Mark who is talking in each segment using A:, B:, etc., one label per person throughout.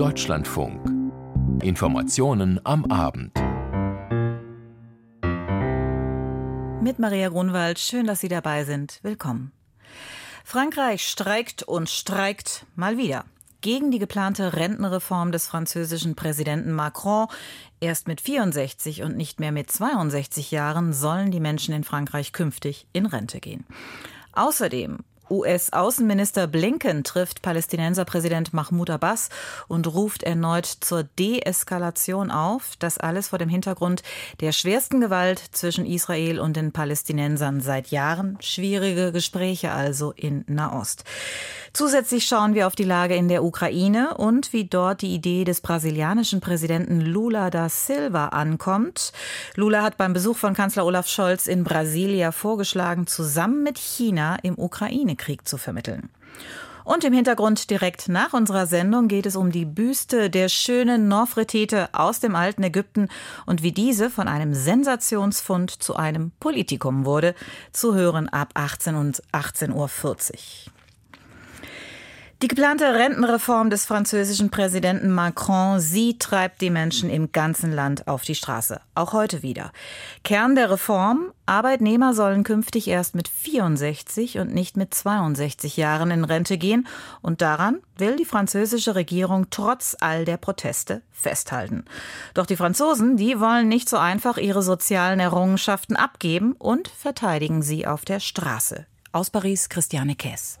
A: Deutschlandfunk. Informationen am Abend.
B: Mit Maria Grunwald, schön, dass Sie dabei sind. Willkommen. Frankreich streikt und streikt mal wieder gegen die geplante Rentenreform des französischen Präsidenten Macron. Erst mit 64 und nicht mehr mit 62 Jahren sollen die Menschen in Frankreich künftig in Rente gehen. Außerdem US-Außenminister Blinken trifft Palästinenserpräsident Mahmoud Abbas und ruft erneut zur Deeskalation auf. Das alles vor dem Hintergrund der schwersten Gewalt zwischen Israel und den Palästinensern seit Jahren. Schwierige Gespräche also in Nahost. Zusätzlich schauen wir auf die Lage in der Ukraine und wie dort die Idee des brasilianischen Präsidenten Lula da Silva ankommt. Lula hat beim Besuch von Kanzler Olaf Scholz in Brasilia vorgeschlagen, zusammen mit China im Ukraine-Krieg zu vermitteln. Und im Hintergrund direkt nach unserer Sendung geht es um die Büste der schönen Nofretete aus dem alten Ägypten und wie diese von einem Sensationsfund zu einem Politikum wurde. Zu hören ab 18 und 18.40 Uhr. Die geplante Rentenreform des französischen Präsidenten Macron, sie treibt die Menschen im ganzen Land auf die Straße. Auch heute wieder. Kern der Reform, Arbeitnehmer sollen künftig erst mit 64 und nicht mit 62 Jahren in Rente gehen. Und daran will die französische Regierung trotz all der Proteste festhalten. Doch die Franzosen, die wollen nicht so einfach ihre sozialen Errungenschaften abgeben und verteidigen sie auf der Straße. Aus Paris, Christiane Kess.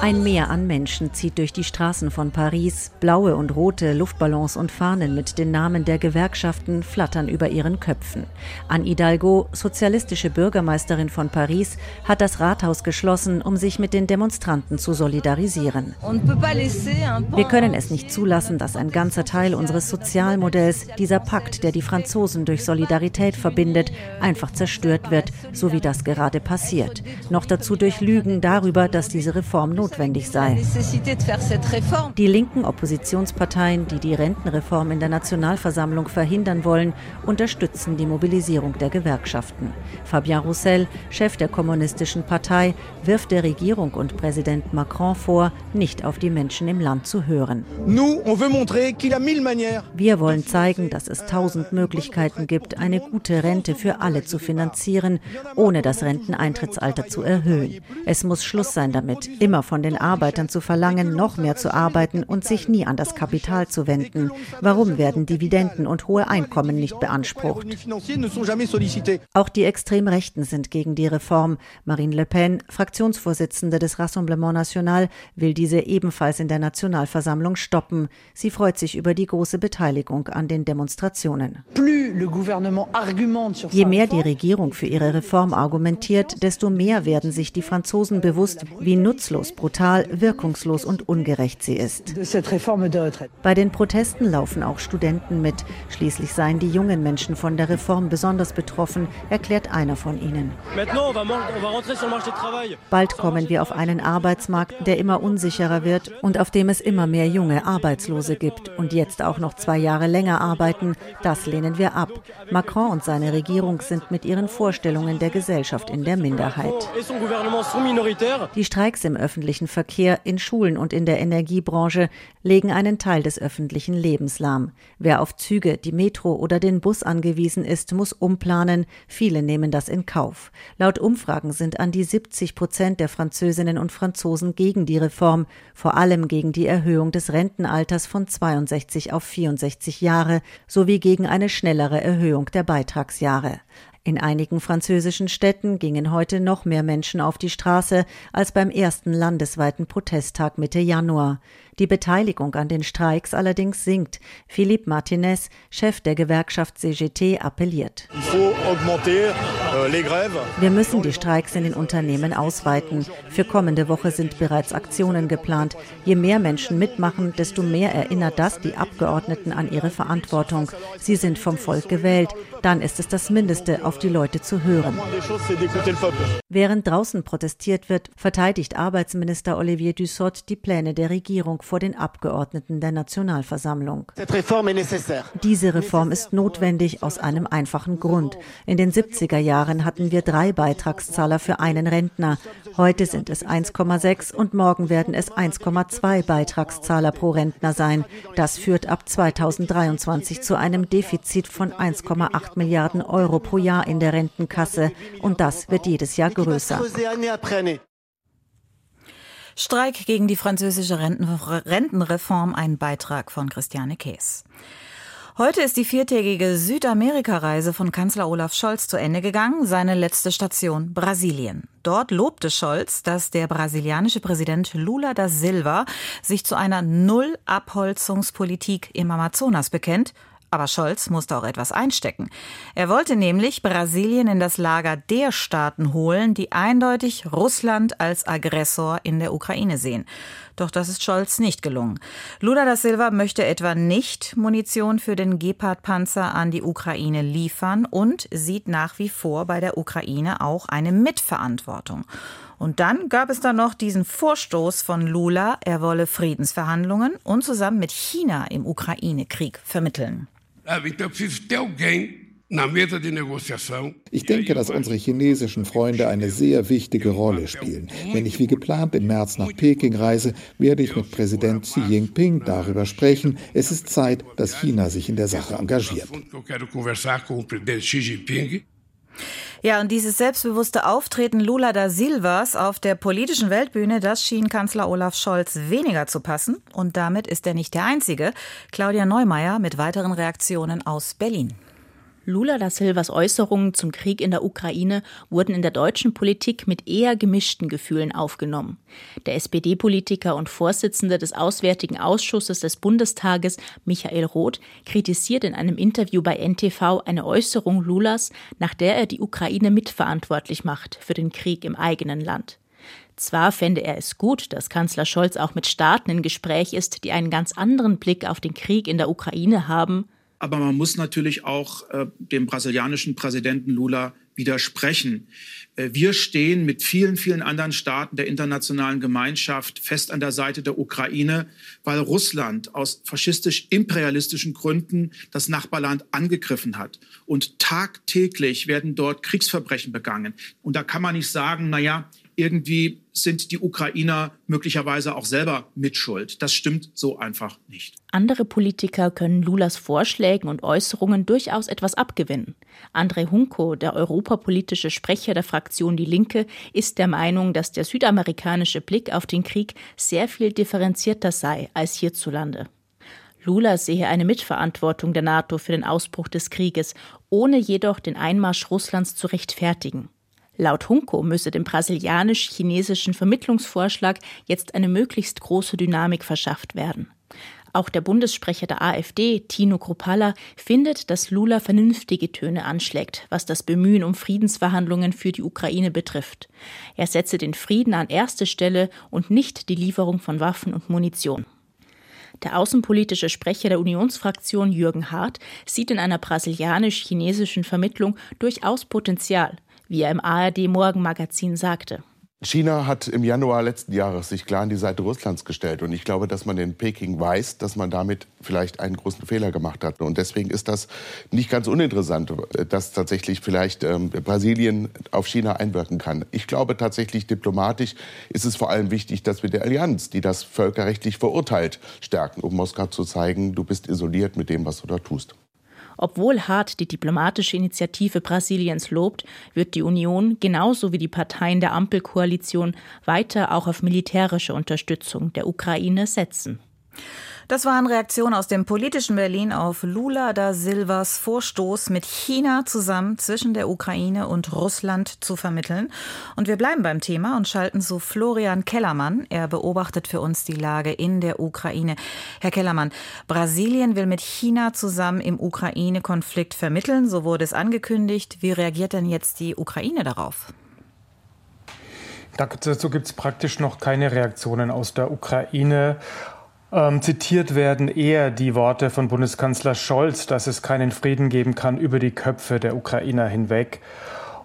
C: Ein Meer an Menschen zieht durch die Straßen von Paris. Blaue und rote Luftballons und Fahnen mit den Namen der Gewerkschaften flattern über ihren Köpfen. Anne Hidalgo, sozialistische Bürgermeisterin von Paris, hat das Rathaus geschlossen, um sich mit den Demonstranten zu solidarisieren. Wir können es nicht zulassen, dass ein ganzer Teil unseres Sozialmodells, dieser Pakt, der die Franzosen durch Solidarität verbindet, einfach zerstört wird, so wie das gerade passiert. Noch dazu durch Lügen darüber, darüber, dass diese Reform notwendig sei. Die linken Oppositionsparteien, die die Rentenreform in der Nationalversammlung verhindern wollen, unterstützen die Mobilisierung der Gewerkschaften. Fabien Roussel, Chef der Kommunistischen Partei, wirft der Regierung und Präsident Macron vor, nicht auf die Menschen im Land zu hören. Wir wollen zeigen, dass es tausend Möglichkeiten gibt, eine gute Rente für alle zu finanzieren, ohne das Renteneintrittsalter zu erhöhen. Es muss Schluss sein damit, immer von den Arbeitern zu verlangen, noch mehr zu arbeiten und sich nie an das Kapital zu wenden. Warum werden Dividenden und hohe Einkommen nicht beansprucht? Auch die Extremrechten sind gegen die Reform. Marine Le Pen, Fraktionsvorsitzende des Rassemblement National, will diese ebenfalls in der Nationalversammlung stoppen. Sie freut sich über die große Beteiligung an den Demonstrationen. Je mehr die Regierung für ihre Reform argumentiert, desto mehr werden sich die Franzosen bewusst, wie nutzlos, brutal, wirkungslos und ungerecht sie ist. Bei den Protesten laufen auch Studenten mit. Schließlich seien die jungen Menschen von der Reform besonders betroffen, erklärt einer von ihnen. Bald kommen wir auf einen Arbeitsmarkt, der immer unsicherer wird und auf dem es immer mehr junge Arbeitslose gibt. Und jetzt auch noch zwei Jahre länger arbeiten, das lehnen wir ab. Macron und seine Regierung sind mit ihren Vorstellungen der Gesellschaft in der Minderheit. Die Streiks im öffentlichen Verkehr, in Schulen und in der Energiebranche legen einen Teil des öffentlichen Lebens lahm. Wer auf Züge, die Metro oder den Bus angewiesen ist, muss umplanen. Viele nehmen das in Kauf. Laut Umfragen sind an die 70 Prozent der Französinnen und Franzosen gegen die Reform, vor allem gegen die Erhöhung des Rentenalters von 62 auf 64 Jahre sowie gegen eine schnellere Erhöhung der Beitragsjahre. In einigen französischen Städten gingen heute noch mehr Menschen auf die Straße als beim ersten landesweiten Protesttag Mitte Januar. Die Beteiligung an den Streiks allerdings sinkt. Philippe Martinez, Chef der Gewerkschaft CGT, appelliert. Euh, Wir müssen die Streiks in den Unternehmen ausweiten. Für kommende Woche sind bereits Aktionen geplant. Je mehr Menschen mitmachen, desto mehr erinnert das die Abgeordneten an ihre Verantwortung. Sie sind vom Volk gewählt. Dann ist es das Mindeste, auf die Leute zu hören. Während draußen protestiert wird, verteidigt Arbeitsminister Olivier Dussopt die Pläne der Regierung vor den Abgeordneten der Nationalversammlung. Diese Reform ist notwendig aus einem einfachen Grund. In den 70er Jahren hatten wir drei Beitragszahler für einen Rentner. Heute sind es 1,6 und morgen werden es 1,2 Beitragszahler pro Rentner sein. Das führt ab 2023 zu einem Defizit von 1,8 Milliarden Euro pro Jahr in der Rentenkasse. Und das wird jedes Jahr größer.
B: Streik gegen die französische Rentenreform, ein Beitrag von Christiane Kees. Heute ist die viertägige Südamerika-Reise von Kanzler Olaf Scholz zu Ende gegangen, seine letzte Station Brasilien. Dort lobte Scholz, dass der brasilianische Präsident Lula da Silva sich zu einer Null-Abholzungspolitik im Amazonas bekennt aber Scholz musste auch etwas einstecken. Er wollte nämlich Brasilien in das Lager der Staaten holen, die eindeutig Russland als Aggressor in der Ukraine sehen. Doch das ist Scholz nicht gelungen. Lula da Silva möchte etwa nicht Munition für den Gepard-Panzer an die Ukraine liefern und sieht nach wie vor bei der Ukraine auch eine Mitverantwortung. Und dann gab es dann noch diesen Vorstoß von Lula, er wolle Friedensverhandlungen und zusammen mit China im Ukraine-Krieg vermitteln.
D: Ich denke, dass unsere chinesischen Freunde eine sehr wichtige Rolle spielen. Wenn ich wie geplant im März nach Peking reise, werde ich mit Präsident Xi Jinping darüber sprechen. Es ist Zeit, dass China sich in der Sache engagiert.
B: Ja, und dieses selbstbewusste Auftreten Lula da Silvas auf der politischen Weltbühne, das schien Kanzler Olaf Scholz weniger zu passen. Und damit ist er nicht der Einzige. Claudia Neumeier mit weiteren Reaktionen aus Berlin.
E: Lula da Silvas Äußerungen zum Krieg in der Ukraine wurden in der deutschen Politik mit eher gemischten Gefühlen aufgenommen. Der SPD-Politiker und Vorsitzende des Auswärtigen Ausschusses des Bundestages, Michael Roth, kritisiert in einem Interview bei NTV eine Äußerung Lulas, nach der er die Ukraine mitverantwortlich macht für den Krieg im eigenen Land. Zwar fände er es gut, dass Kanzler Scholz auch mit Staaten in Gespräch ist, die einen ganz anderen Blick auf den Krieg in der Ukraine haben,
F: aber man muss natürlich auch äh, dem brasilianischen Präsidenten Lula widersprechen. Äh, wir stehen mit vielen, vielen anderen Staaten der internationalen Gemeinschaft fest an der Seite der Ukraine, weil Russland aus faschistisch-imperialistischen Gründen das Nachbarland angegriffen hat. Und tagtäglich werden dort Kriegsverbrechen begangen. Und da kann man nicht sagen, na ja, irgendwie sind die Ukrainer möglicherweise auch selber mitschuld. Das stimmt so einfach nicht.
E: Andere Politiker können Lulas Vorschlägen und Äußerungen durchaus etwas abgewinnen. André Hunko, der europapolitische Sprecher der Fraktion Die Linke, ist der Meinung, dass der südamerikanische Blick auf den Krieg sehr viel differenzierter sei als hierzulande. Lula sehe eine Mitverantwortung der NATO für den Ausbruch des Krieges, ohne jedoch den Einmarsch Russlands zu rechtfertigen. Laut Hunko müsse dem brasilianisch-chinesischen Vermittlungsvorschlag jetzt eine möglichst große Dynamik verschafft werden. Auch der Bundessprecher der AfD, Tino Kropala, findet, dass Lula vernünftige Töne anschlägt, was das Bemühen um Friedensverhandlungen für die Ukraine betrifft. Er setze den Frieden an erste Stelle und nicht die Lieferung von Waffen und Munition. Der außenpolitische Sprecher der Unionsfraktion Jürgen Hart sieht in einer brasilianisch-chinesischen Vermittlung durchaus Potenzial wie er im ARD Morgenmagazin sagte.
G: China hat im Januar letzten Jahres sich klar an die Seite Russlands gestellt. Und ich glaube, dass man in Peking weiß, dass man damit vielleicht einen großen Fehler gemacht hat. Und deswegen ist das nicht ganz uninteressant, dass tatsächlich vielleicht ähm, Brasilien auf China einwirken kann. Ich glaube tatsächlich, diplomatisch ist es vor allem wichtig, dass wir die Allianz, die das völkerrechtlich verurteilt, stärken, um Moskau zu zeigen, du bist isoliert mit dem, was du da tust.
E: Obwohl Hart die diplomatische Initiative Brasiliens lobt, wird die Union genauso wie die Parteien der Ampelkoalition weiter auch auf militärische Unterstützung der Ukraine setzen.
B: Das waren Reaktionen aus dem politischen Berlin auf Lula da Silvas Vorstoß, mit China zusammen zwischen der Ukraine und Russland zu vermitteln. Und wir bleiben beim Thema und schalten zu Florian Kellermann. Er beobachtet für uns die Lage in der Ukraine. Herr Kellermann, Brasilien will mit China zusammen im Ukraine-Konflikt vermitteln. So wurde es angekündigt. Wie reagiert denn jetzt die Ukraine darauf?
H: Dazu gibt es praktisch noch keine Reaktionen aus der Ukraine. Ähm, zitiert werden eher die Worte von Bundeskanzler Scholz, dass es keinen Frieden geben kann über die Köpfe der Ukrainer hinweg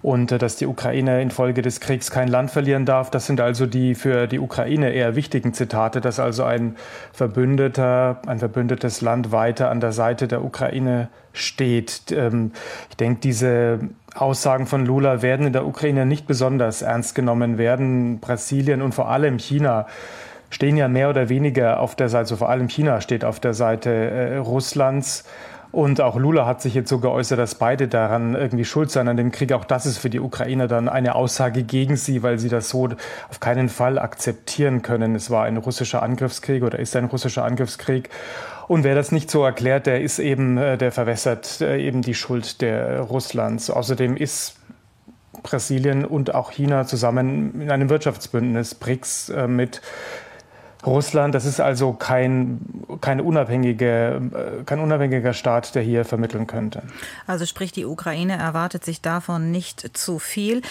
H: und äh, dass die Ukraine infolge des Kriegs kein Land verlieren darf. Das sind also die für die Ukraine eher wichtigen Zitate, dass also ein Verbündeter, ein verbündetes Land weiter an der Seite der Ukraine steht. Ähm, ich denke, diese Aussagen von Lula werden in der Ukraine nicht besonders ernst genommen werden. Brasilien und vor allem China stehen ja mehr oder weniger auf der Seite, also vor allem China steht auf der Seite äh, Russlands. Und auch Lula hat sich jetzt so geäußert, dass beide daran irgendwie schuld seien an dem Krieg. Auch das ist für die Ukrainer dann eine Aussage gegen sie, weil sie das so auf keinen Fall akzeptieren können. Es war ein russischer Angriffskrieg oder ist ein russischer Angriffskrieg. Und wer das nicht so erklärt, der ist eben, äh, der verwässert äh, eben die Schuld der Russlands. Außerdem ist Brasilien und auch China zusammen in einem Wirtschaftsbündnis BRICS mit Russland, das ist also kein, keine unabhängige, äh, kein unabhängiger Staat, der hier vermitteln könnte.
B: Also sprich, die Ukraine erwartet sich davon nicht zu viel.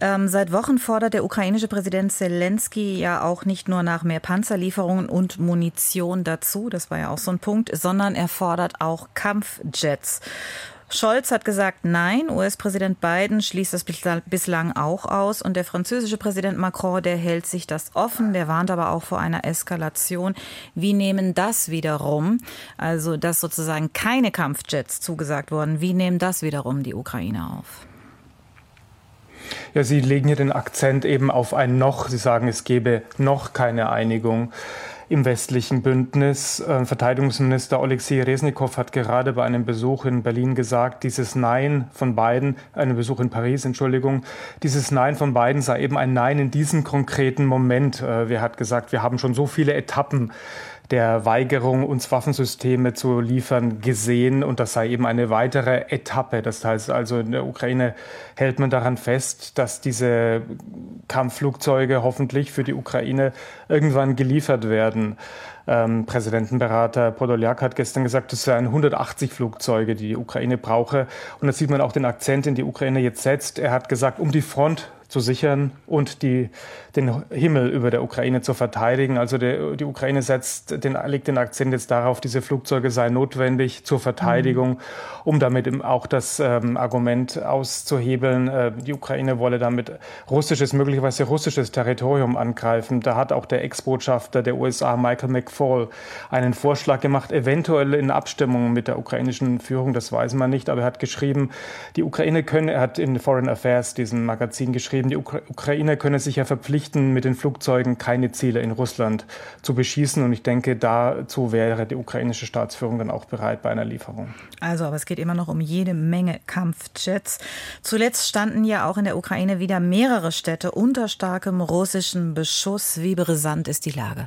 B: Ähm, seit Wochen fordert der ukrainische Präsident Zelensky ja auch nicht nur nach mehr Panzerlieferungen und Munition dazu, das war ja auch so ein Punkt, sondern er fordert auch Kampfjets. Scholz hat gesagt, nein. US-Präsident Biden schließt das bislang auch aus. Und der französische Präsident Macron, der hält sich das offen. Der warnt aber auch vor einer Eskalation. Wie nehmen das wiederum, also dass sozusagen keine Kampfjets zugesagt wurden, wie nehmen das wiederum die Ukraine auf?
H: Ja, Sie legen hier den Akzent eben auf ein Noch. Sie sagen, es gebe noch keine Einigung im westlichen Bündnis. Äh, Verteidigungsminister Alexei Resnikow hat gerade bei einem Besuch in Berlin gesagt, dieses Nein von beiden, einem Besuch in Paris, Entschuldigung, dieses Nein von beiden sei eben ein Nein in diesem konkreten Moment. Äh, wer hat gesagt, wir haben schon so viele Etappen der Weigerung, uns Waffensysteme zu liefern, gesehen. Und das sei eben eine weitere Etappe. Das heißt also, in der Ukraine hält man daran fest, dass diese Kampfflugzeuge hoffentlich für die Ukraine irgendwann geliefert werden. Ähm, Präsidentenberater Podolyak hat gestern gesagt, es seien 180 Flugzeuge, die die Ukraine brauche. Und da sieht man auch den Akzent, den die Ukraine jetzt setzt. Er hat gesagt, um die Front zu sichern und die, den Himmel über der Ukraine zu verteidigen. Also der, die Ukraine setzt den, legt den Akzent jetzt darauf, diese Flugzeuge seien notwendig zur Verteidigung, mhm. um damit auch das ähm, Argument auszuhebeln, äh, die Ukraine wolle damit russisches, möglicherweise russisches Territorium angreifen. Da hat auch der Ex-Botschafter der USA, Michael McFaul, einen Vorschlag gemacht, eventuell in Abstimmung mit der ukrainischen Führung, das weiß man nicht, aber er hat geschrieben, die Ukraine könne, er hat in Foreign Affairs, diesem Magazin geschrieben, die Ukra Ukraine könne sich ja verpflichten, mit den Flugzeugen keine Ziele in Russland zu beschießen. Und ich denke, dazu wäre die ukrainische Staatsführung dann auch bereit bei einer Lieferung.
B: Also, aber es geht immer noch um jede Menge Kampfjets. Zuletzt standen ja auch in der Ukraine wieder mehrere Städte unter starkem russischen Beschuss. Wie brisant ist die Lage?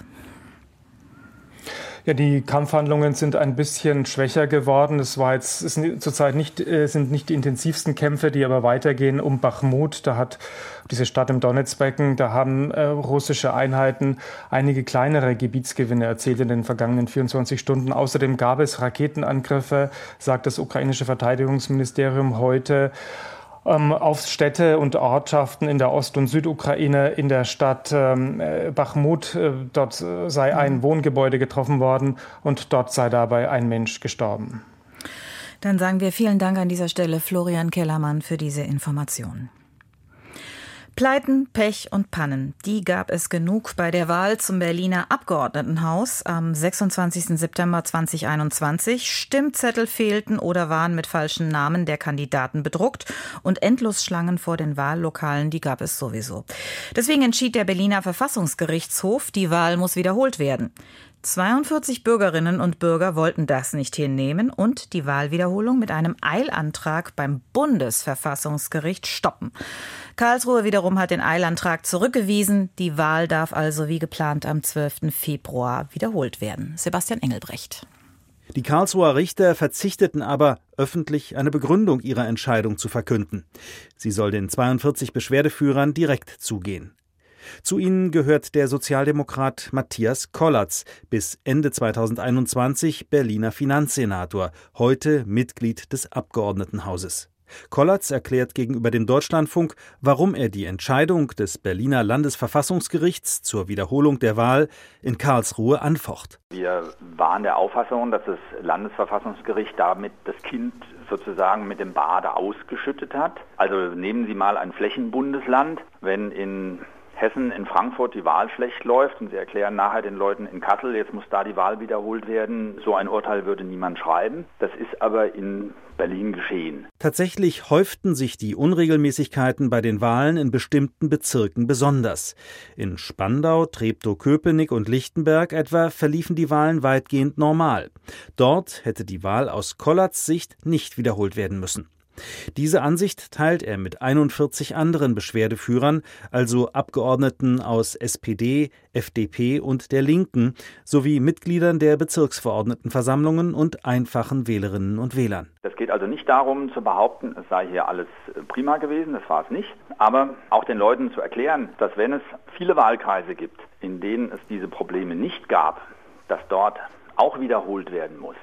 H: Ja, die Kampfhandlungen sind ein bisschen schwächer geworden. Es war jetzt es sind zurzeit nicht äh, sind nicht die intensivsten Kämpfe, die aber weitergehen um Bachmut. Da hat diese Stadt im Donetsbecken, da haben äh, russische Einheiten einige kleinere Gebietsgewinne erzielt in den vergangenen 24 Stunden. Außerdem gab es Raketenangriffe, sagt das ukrainische Verteidigungsministerium heute auf Städte und Ortschaften in der Ost- und Südukraine, in der Stadt ähm, äh, Bachmut. Äh, dort äh, sei ein mhm. Wohngebäude getroffen worden und dort sei dabei ein Mensch gestorben.
B: Dann sagen wir vielen Dank an dieser Stelle Florian Kellermann für diese Informationen. Pleiten, Pech und Pannen, die gab es genug bei der Wahl zum Berliner Abgeordnetenhaus am 26. September 2021. Stimmzettel fehlten oder waren mit falschen Namen der Kandidaten bedruckt und Endlosschlangen vor den Wahllokalen, die gab es sowieso. Deswegen entschied der Berliner Verfassungsgerichtshof, die Wahl muss wiederholt werden. 42 Bürgerinnen und Bürger wollten das nicht hinnehmen und die Wahlwiederholung mit einem Eilantrag beim Bundesverfassungsgericht stoppen. Karlsruhe wiederum hat den Eilantrag zurückgewiesen. Die Wahl darf also wie geplant am 12. Februar wiederholt werden. Sebastian Engelbrecht.
I: Die Karlsruher Richter verzichteten aber, öffentlich eine Begründung ihrer Entscheidung zu verkünden. Sie soll den 42 Beschwerdeführern direkt zugehen. Zu ihnen gehört der Sozialdemokrat Matthias Kollatz, bis Ende 2021 Berliner Finanzsenator, heute Mitglied des Abgeordnetenhauses. Kollatz erklärt gegenüber dem Deutschlandfunk, warum er die Entscheidung des Berliner Landesverfassungsgerichts zur Wiederholung der Wahl in Karlsruhe anfocht.
J: Wir waren der Auffassung, dass das Landesverfassungsgericht damit das Kind sozusagen mit dem Bade ausgeschüttet hat. Also nehmen Sie mal ein Flächenbundesland, wenn in Hessen in Frankfurt die Wahl schlecht läuft und sie erklären nachher den Leuten in Kassel, jetzt muss da die Wahl wiederholt werden. So ein Urteil würde niemand schreiben. Das ist aber in Berlin geschehen.
I: Tatsächlich häuften sich die Unregelmäßigkeiten bei den Wahlen in bestimmten Bezirken besonders. In Spandau, Treptow-Köpenick und Lichtenberg etwa verliefen die Wahlen weitgehend normal. Dort hätte die Wahl aus Kollatz Sicht nicht wiederholt werden müssen. Diese Ansicht teilt er mit 41 anderen Beschwerdeführern, also Abgeordneten aus SPD, FDP und der Linken, sowie Mitgliedern der Bezirksverordnetenversammlungen und einfachen Wählerinnen und Wählern.
J: Es geht also nicht darum zu behaupten, es sei hier alles prima gewesen, das war es nicht, aber auch den Leuten zu erklären, dass wenn es viele Wahlkreise gibt, in denen es diese Probleme nicht gab, dass dort auch wiederholt werden muss.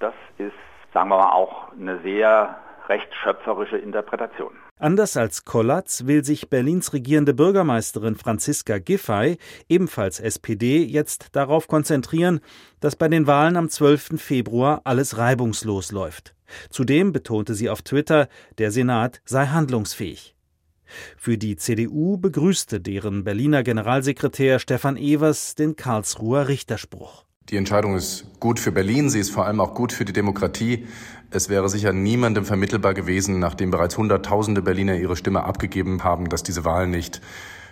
J: Das ist, sagen wir mal, auch eine sehr recht schöpferische Interpretation.
I: Anders als Kollatz will sich Berlins regierende Bürgermeisterin Franziska Giffey, ebenfalls SPD, jetzt darauf konzentrieren, dass bei den Wahlen am 12. Februar alles reibungslos läuft. Zudem betonte sie auf Twitter, der Senat sei handlungsfähig. Für die CDU begrüßte deren Berliner Generalsekretär Stefan Evers den Karlsruher Richterspruch.
K: Die Entscheidung ist gut für Berlin, sie ist vor allem auch gut für die Demokratie. Es wäre sicher niemandem vermittelbar gewesen, nachdem bereits Hunderttausende Berliner ihre Stimme abgegeben haben, dass diese Wahl nicht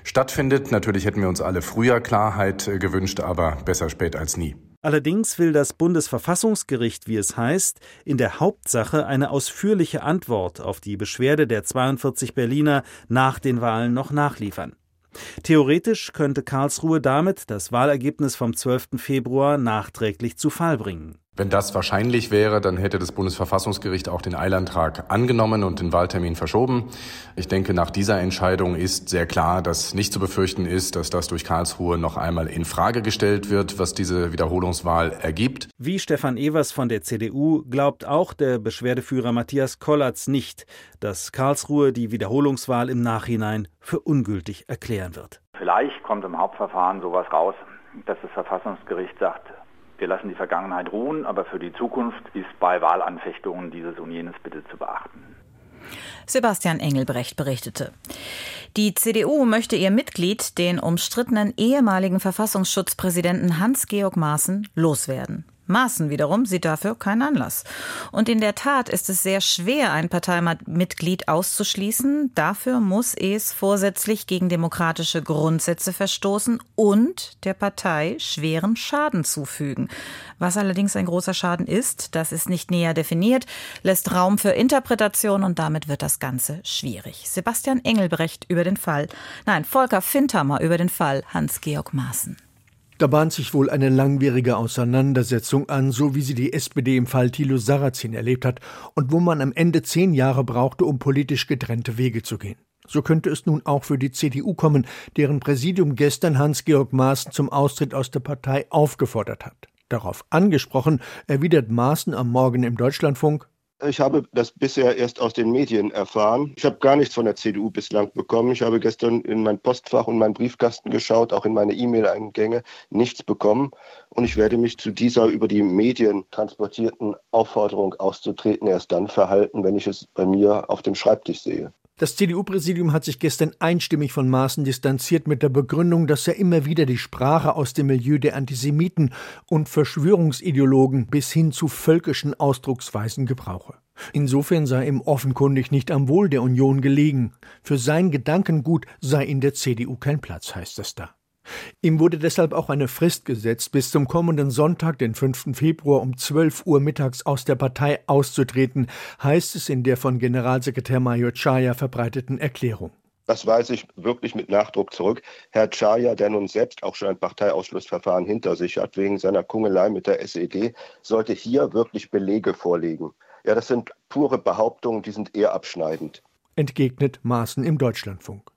K: stattfindet. Natürlich hätten wir uns alle früher Klarheit äh, gewünscht, aber besser spät als nie.
I: Allerdings will das Bundesverfassungsgericht, wie es heißt, in der Hauptsache eine ausführliche Antwort auf die Beschwerde der 42 Berliner nach den Wahlen noch nachliefern. Theoretisch könnte Karlsruhe damit das Wahlergebnis vom 12. Februar nachträglich zu Fall bringen.
K: Wenn das wahrscheinlich wäre, dann hätte das Bundesverfassungsgericht auch den Eilantrag angenommen und den Wahltermin verschoben. Ich denke, nach dieser Entscheidung ist sehr klar, dass nicht zu befürchten ist, dass das durch Karlsruhe noch einmal in Frage gestellt wird, was diese Wiederholungswahl ergibt.
I: Wie Stefan Evers von der CDU glaubt auch der Beschwerdeführer Matthias Kollatz nicht, dass Karlsruhe die Wiederholungswahl im Nachhinein für ungültig erklären wird.
J: Vielleicht kommt im Hauptverfahren sowas raus, dass das Verfassungsgericht sagt, wir lassen die Vergangenheit ruhen, aber für die Zukunft ist bei Wahlanfechtungen dieses und jenes bitte zu beachten.
B: Sebastian Engelbrecht berichtete. Die CDU möchte ihr Mitglied, den umstrittenen ehemaligen Verfassungsschutzpräsidenten Hans-Georg Maaßen, loswerden. Maaßen wiederum sieht dafür keinen Anlass. Und in der Tat ist es sehr schwer, ein Parteimitglied auszuschließen. Dafür muss es vorsätzlich gegen demokratische Grundsätze verstoßen und der Partei schweren Schaden zufügen. Was allerdings ein großer Schaden ist, das ist nicht näher definiert, lässt Raum für Interpretation und damit wird das Ganze schwierig. Sebastian Engelbrecht über den Fall, nein, Volker Findhammer über den Fall Hans-Georg Maaßen.
L: Da bahnt sich wohl eine langwierige Auseinandersetzung an, so wie sie die SPD im Fall Thilo Sarrazin erlebt hat und wo man am Ende zehn Jahre brauchte, um politisch getrennte Wege zu gehen. So könnte es nun auch für die CDU kommen, deren Präsidium gestern Hans-Georg Maaßen zum Austritt aus der Partei aufgefordert hat. Darauf angesprochen erwidert Maaßen am Morgen im Deutschlandfunk,
M: ich habe das bisher erst aus den Medien erfahren. Ich habe gar nichts von der CDU bislang bekommen. Ich habe gestern in mein Postfach und meinen Briefkasten geschaut, auch in meine E-Mail-Eingänge, nichts bekommen. Und ich werde mich zu dieser über die Medien transportierten Aufforderung auszutreten erst dann verhalten, wenn ich es bei mir auf dem Schreibtisch sehe.
L: Das CDU-Präsidium hat sich gestern einstimmig von Maaßen distanziert mit der Begründung, dass er immer wieder die Sprache aus dem Milieu der Antisemiten und Verschwörungsideologen bis hin zu völkischen Ausdrucksweisen gebrauche. Insofern sei ihm offenkundig nicht am Wohl der Union gelegen. Für sein Gedankengut sei in der CDU kein Platz, heißt es da. Ihm wurde deshalb auch eine Frist gesetzt, bis zum kommenden Sonntag, den 5. Februar um 12 Uhr mittags aus der Partei auszutreten, heißt es in der von Generalsekretär Major Chaya verbreiteten Erklärung.
M: Das weise ich wirklich mit Nachdruck zurück. Herr Chaya, der nun selbst auch schon ein Parteiausschlussverfahren hinter sich hat, wegen seiner Kungelei mit der SED, sollte hier wirklich Belege vorlegen. Ja, das sind pure Behauptungen, die sind eher abschneidend.
L: Entgegnet Maaßen im Deutschlandfunk.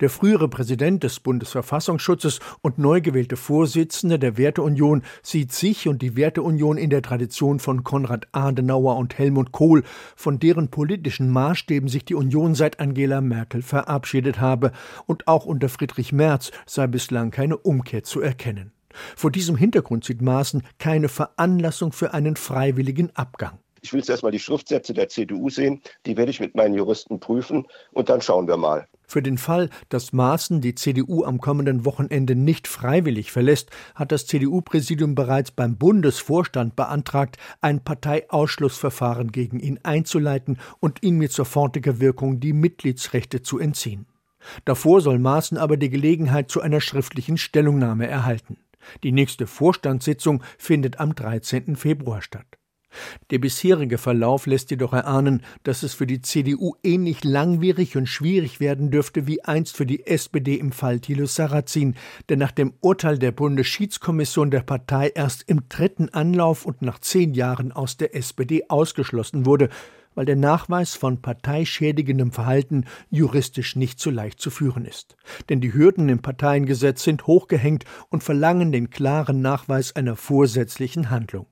L: Der frühere Präsident des Bundesverfassungsschutzes und neu gewählte Vorsitzende der Werteunion sieht sich und die Werteunion in der Tradition von Konrad Adenauer und Helmut Kohl, von deren politischen Maßstäben sich die Union seit Angela Merkel verabschiedet habe, und auch unter Friedrich Merz sei bislang keine Umkehr zu erkennen. Vor diesem Hintergrund sieht Maaßen keine Veranlassung für einen freiwilligen Abgang.
M: Ich will zuerst mal die Schriftsätze der CDU sehen, die werde ich mit meinen Juristen prüfen und dann schauen wir mal.
L: Für den Fall, dass Maaßen die CDU am kommenden Wochenende nicht freiwillig verlässt, hat das CDU-Präsidium bereits beim Bundesvorstand beantragt, ein Parteiausschlussverfahren gegen ihn einzuleiten und ihm mit sofortiger Wirkung die Mitgliedsrechte zu entziehen. Davor soll Maaßen aber die Gelegenheit zu einer schriftlichen Stellungnahme erhalten. Die nächste Vorstandssitzung findet am 13. Februar statt. Der bisherige Verlauf lässt jedoch erahnen, dass es für die CDU ähnlich langwierig und schwierig werden dürfte wie einst für die SPD im Fall Thilo Sarrazin, der nach dem Urteil der Bundesschiedskommission der Partei erst im dritten Anlauf und nach zehn Jahren aus der SPD ausgeschlossen wurde, weil der Nachweis von parteischädigendem Verhalten juristisch nicht so leicht zu führen ist. Denn die Hürden im Parteiengesetz sind hochgehängt und verlangen den klaren Nachweis einer vorsätzlichen Handlung.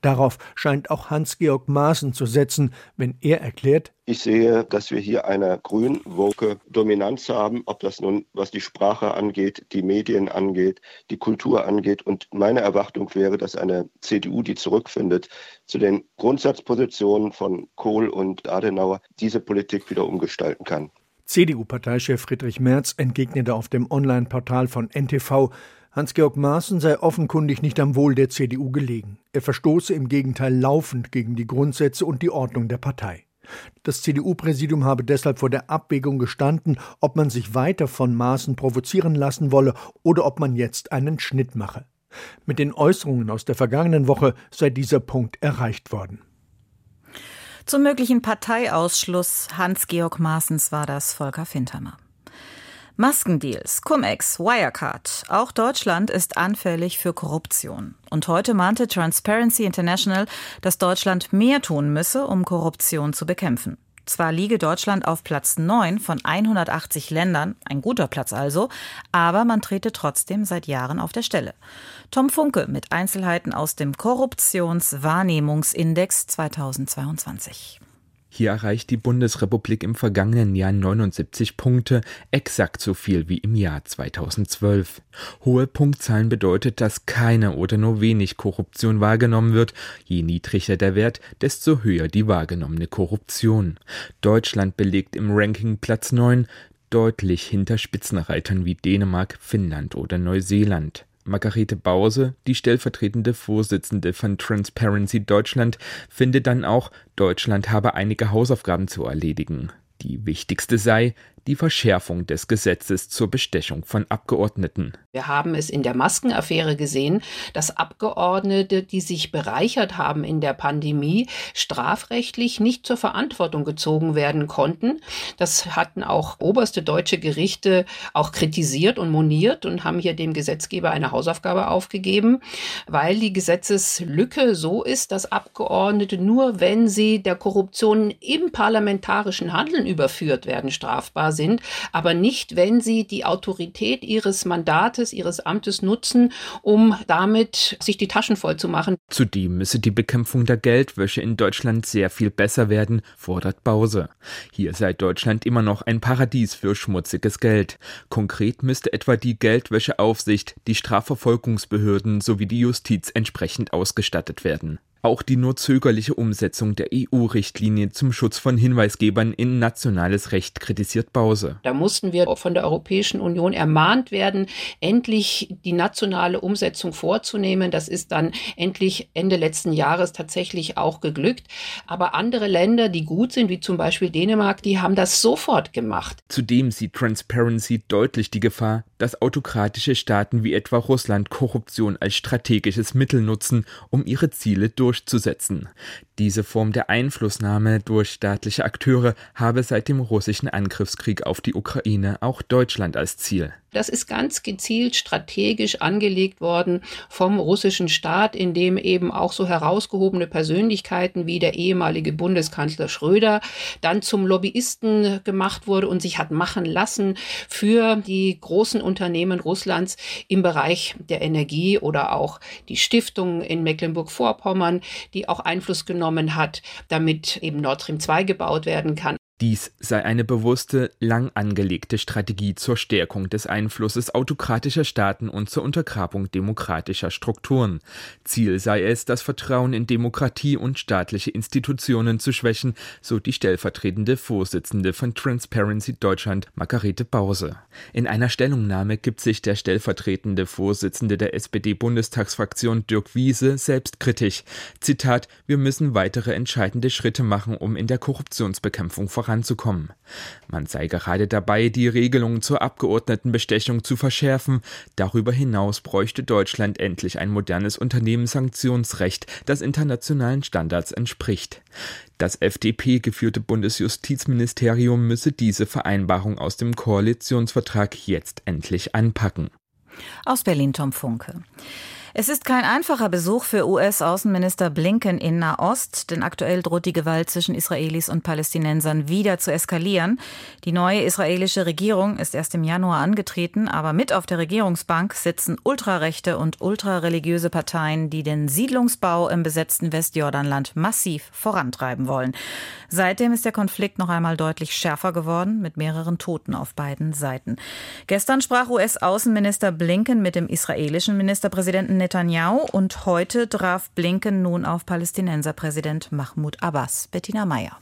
L: Darauf scheint auch Hans-Georg Maaßen zu setzen, wenn er erklärt,
M: ich sehe, dass wir hier eine grün-woke Dominanz haben, ob das nun, was die Sprache angeht, die Medien angeht, die Kultur angeht. Und meine Erwartung wäre, dass eine CDU, die zurückfindet zu den Grundsatzpositionen von Kohl und Adenauer, diese Politik wieder umgestalten kann.
L: CDU-Parteichef Friedrich Merz entgegnete auf dem Online-Portal von NTV, Hans-Georg Maaßen sei offenkundig nicht am Wohl der CDU gelegen. Er verstoße im Gegenteil laufend gegen die Grundsätze und die Ordnung der Partei. Das CDU-Präsidium habe deshalb vor der Abwägung gestanden, ob man sich weiter von Maaßen provozieren lassen wolle oder ob man jetzt einen Schnitt mache. Mit den Äußerungen aus der vergangenen Woche sei dieser Punkt erreicht worden.
B: Zum möglichen Parteiausschluss Hans-Georg Maaßens war das Volker Fintermer. Maskendeals, Cum-Ex, Wirecard. Auch Deutschland ist anfällig für Korruption. Und heute mahnte Transparency International, dass Deutschland mehr tun müsse, um Korruption zu bekämpfen. Zwar liege Deutschland auf Platz 9 von 180 Ländern, ein guter Platz also, aber man trete trotzdem seit Jahren auf der Stelle. Tom Funke mit Einzelheiten aus dem Korruptionswahrnehmungsindex 2022.
N: Hier erreicht die Bundesrepublik im vergangenen Jahr 79 Punkte, exakt so viel wie im Jahr 2012. Hohe Punktzahlen bedeutet, dass keine oder nur wenig Korruption wahrgenommen wird. Je niedriger der Wert, desto höher die wahrgenommene Korruption. Deutschland belegt im Ranking Platz 9, deutlich hinter Spitzenreitern wie Dänemark, Finnland oder Neuseeland. Margarete Bause, die stellvertretende Vorsitzende von Transparency Deutschland, findet dann auch, Deutschland habe einige Hausaufgaben zu erledigen. Die wichtigste sei, die Verschärfung des Gesetzes zur Bestechung von Abgeordneten.
O: Wir haben es in der Maskenaffäre gesehen, dass Abgeordnete, die sich bereichert haben in der Pandemie, strafrechtlich nicht zur Verantwortung gezogen werden konnten. Das hatten auch oberste deutsche Gerichte auch kritisiert und moniert und haben hier dem Gesetzgeber eine Hausaufgabe aufgegeben, weil die Gesetzeslücke so ist, dass Abgeordnete nur, wenn sie der Korruption im parlamentarischen Handeln überführt werden, strafbar sind, aber nicht, wenn sie die Autorität ihres Mandates, ihres Amtes nutzen, um damit sich die Taschen voll zu machen.
N: Zudem müsse die Bekämpfung der Geldwäsche in Deutschland sehr viel besser werden, fordert Bause. Hier sei Deutschland immer noch ein Paradies für schmutziges Geld. Konkret müsste etwa die Geldwäscheaufsicht, die Strafverfolgungsbehörden sowie die Justiz entsprechend ausgestattet werden. Auch die nur zögerliche Umsetzung der EU-Richtlinie zum Schutz von Hinweisgebern in nationales Recht kritisiert Bause.
O: Da mussten wir von der Europäischen Union ermahnt werden, endlich die nationale Umsetzung vorzunehmen. Das ist dann endlich Ende letzten Jahres tatsächlich auch geglückt. Aber andere Länder, die gut sind, wie zum Beispiel Dänemark, die haben das sofort gemacht.
N: Zudem sieht Transparency deutlich die Gefahr, dass autokratische Staaten wie etwa Russland Korruption als strategisches Mittel nutzen, um ihre Ziele durchzuführen durchzusetzen. Diese Form der Einflussnahme durch staatliche Akteure habe seit dem russischen Angriffskrieg auf die Ukraine auch Deutschland als Ziel.
O: Das ist ganz gezielt strategisch angelegt worden vom russischen Staat, in dem eben auch so herausgehobene Persönlichkeiten wie der ehemalige Bundeskanzler Schröder dann zum Lobbyisten gemacht wurde und sich hat machen lassen für die großen Unternehmen Russlands im Bereich der Energie oder auch die Stiftung in Mecklenburg-Vorpommern, die auch Einfluss genommen hat, damit eben Nord Stream 2 gebaut werden kann.
N: Dies sei eine bewusste, lang angelegte Strategie zur Stärkung des Einflusses autokratischer Staaten und zur Untergrabung demokratischer Strukturen. Ziel sei es, das Vertrauen in Demokratie und staatliche Institutionen zu schwächen, so die stellvertretende Vorsitzende von Transparency Deutschland, Margarete Bause. In einer Stellungnahme gibt sich der stellvertretende Vorsitzende der SPD-Bundestagsfraktion Dirk Wiese selbstkritisch. Zitat: Wir müssen weitere entscheidende Schritte machen, um in der Korruptionsbekämpfung voranzukommen voranzukommen. Man sei gerade dabei, die Regelungen zur Abgeordnetenbestechung zu verschärfen. Darüber hinaus bräuchte Deutschland endlich ein modernes Unternehmenssanktionsrecht, das internationalen Standards entspricht. Das FDP-geführte Bundesjustizministerium müsse diese Vereinbarung aus dem Koalitionsvertrag jetzt endlich anpacken.
B: Aus Berlin Tom Funke. Es ist kein einfacher Besuch für US-Außenminister Blinken in Nahost, denn aktuell droht die Gewalt zwischen Israelis und Palästinensern wieder zu eskalieren. Die neue israelische Regierung ist erst im Januar angetreten, aber mit auf der Regierungsbank sitzen ultrarechte und ultrareligiöse Parteien, die den Siedlungsbau im besetzten Westjordanland massiv vorantreiben wollen. Seitdem ist der Konflikt noch einmal deutlich schärfer geworden, mit mehreren Toten auf beiden Seiten. Gestern sprach US-Außenminister Blinken mit dem israelischen Ministerpräsidenten Netanyahu und heute traf Blinken nun auf Palästinenserpräsident Mahmoud Abbas. Bettina Meyer.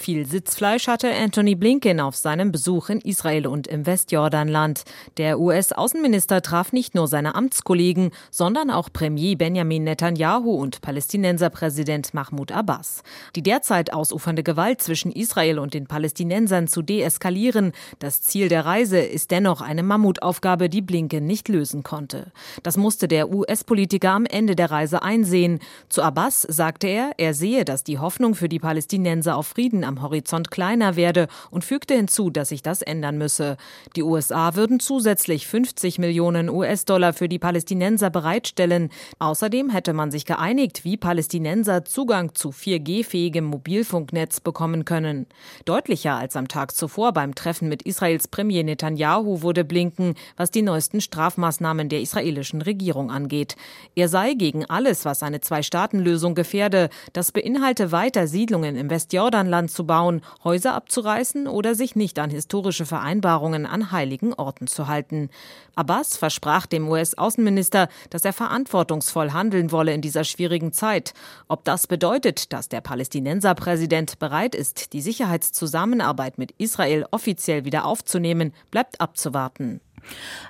P: Viel Sitzfleisch hatte Anthony Blinken auf seinem Besuch in Israel und im Westjordanland. Der US-Außenminister traf nicht nur seine Amtskollegen, sondern auch Premier Benjamin Netanyahu und Palästinenserpräsident Mahmoud Abbas. Die derzeit ausufernde Gewalt zwischen Israel und den Palästinensern zu deeskalieren, das Ziel der Reise ist dennoch eine Mammutaufgabe, die Blinken nicht lösen konnte. Das musste der US-Politiker am Ende der Reise einsehen. Zu Abbas sagte er, er sehe, dass die Hoffnung für die Palästinenser auf Frieden am Horizont kleiner werde und fügte hinzu, dass sich das ändern müsse. Die USA würden zusätzlich 50 Millionen US-Dollar für die Palästinenser bereitstellen. Außerdem hätte man sich geeinigt, wie Palästinenser Zugang zu 4G-fähigem Mobilfunknetz bekommen können. Deutlicher als am Tag zuvor beim Treffen mit Israels Premier Netanyahu wurde Blinken, was die neuesten Strafmaßnahmen der israelischen Regierung angeht. Er sei gegen alles, was eine Zwei-Staaten-Lösung gefährde. Das beinhalte weiter Siedlungen im Westjordanland abzubauen, Häuser abzureißen oder sich nicht an historische Vereinbarungen an heiligen Orten zu halten. Abbas versprach dem US-Außenminister, dass er verantwortungsvoll handeln wolle in dieser schwierigen Zeit. Ob das bedeutet, dass der Palästinenserpräsident bereit ist, die Sicherheitszusammenarbeit mit Israel offiziell wieder aufzunehmen, bleibt abzuwarten.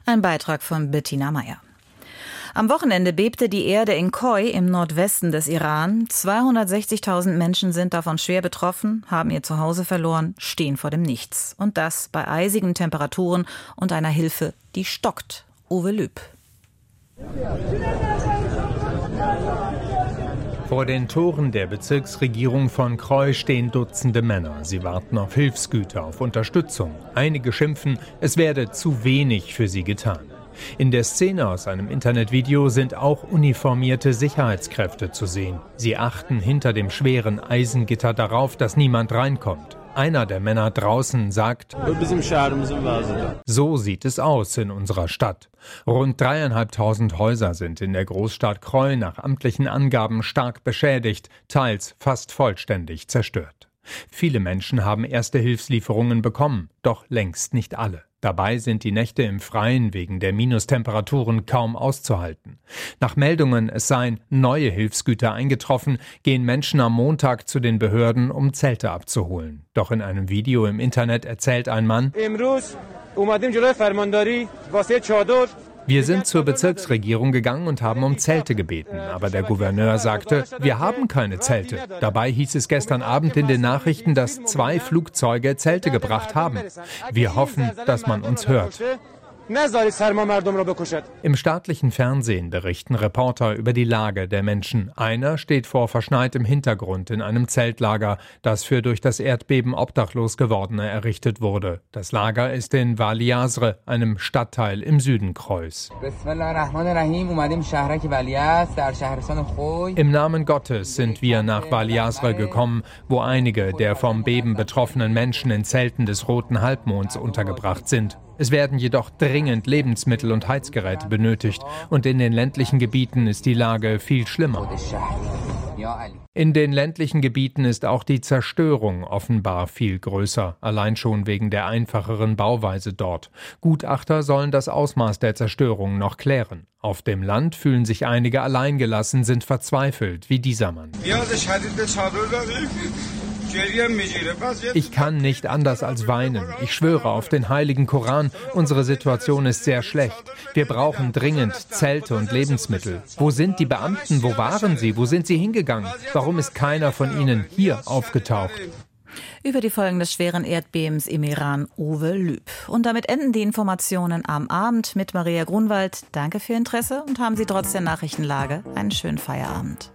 B: Ein Beitrag von Bettina Meyer. Am Wochenende bebte die Erde in Koi im Nordwesten des Iran. 260.000 Menschen sind davon schwer betroffen, haben ihr Zuhause verloren, stehen vor dem Nichts. Und das bei eisigen Temperaturen und einer Hilfe, die stockt. Uwe Lüb.
Q: Vor den Toren der Bezirksregierung von Kreu stehen Dutzende Männer. Sie warten auf Hilfsgüter, auf Unterstützung. Einige schimpfen, es werde zu wenig für sie getan. In der Szene aus einem Internetvideo sind auch uniformierte Sicherheitskräfte zu sehen. Sie achten hinter dem schweren Eisengitter darauf, dass niemand reinkommt. Einer der Männer draußen sagt, so sieht es aus in unserer Stadt. Rund dreieinhalbtausend Häuser sind in der Großstadt Kreu nach amtlichen Angaben stark beschädigt, teils fast vollständig zerstört. Viele Menschen haben erste Hilfslieferungen bekommen, doch längst nicht alle. Dabei sind die Nächte im Freien wegen der Minustemperaturen kaum auszuhalten. Nach Meldungen, es seien neue Hilfsgüter eingetroffen, gehen Menschen am Montag zu den Behörden, um Zelte abzuholen. Doch in einem Video im Internet erzählt ein Mann, wir sind zur Bezirksregierung gegangen und haben um Zelte gebeten, aber der Gouverneur sagte, wir haben keine Zelte. Dabei hieß es gestern Abend in den Nachrichten, dass zwei Flugzeuge Zelte gebracht haben. Wir hoffen, dass man uns hört. Im staatlichen Fernsehen berichten Reporter über die Lage der Menschen. Einer steht vor verschneitem Hintergrund in einem Zeltlager, das für durch das Erdbeben obdachlos gewordene errichtet wurde. Das Lager ist in Wali Yazre, einem Stadtteil im Süden Kreuz. Im Namen Gottes sind wir nach Wali Yazre gekommen, wo einige der vom Beben betroffenen Menschen in Zelten des Roten Halbmonds untergebracht sind. Es werden jedoch dringend Lebensmittel und Heizgeräte benötigt und in den ländlichen Gebieten ist die Lage viel schlimmer. In den ländlichen Gebieten ist auch die Zerstörung offenbar viel größer, allein schon wegen der einfacheren Bauweise dort. Gutachter sollen das Ausmaß der Zerstörung noch klären. Auf dem Land fühlen sich einige alleingelassen, sind verzweifelt, wie dieser Mann. Ich kann nicht anders als weinen. Ich schwöre auf den heiligen Koran, unsere Situation ist sehr schlecht. Wir brauchen dringend Zelte und Lebensmittel. Wo sind die Beamten? Wo waren sie? Wo sind sie hingegangen? Warum ist keiner von ihnen hier aufgetaucht?
B: Über die Folgen des schweren Erdbebens im Iran Uwe Lüb. Und damit enden die Informationen am Abend mit Maria Grunwald. Danke für Ihr Interesse und haben Sie trotz der Nachrichtenlage einen schönen Feierabend.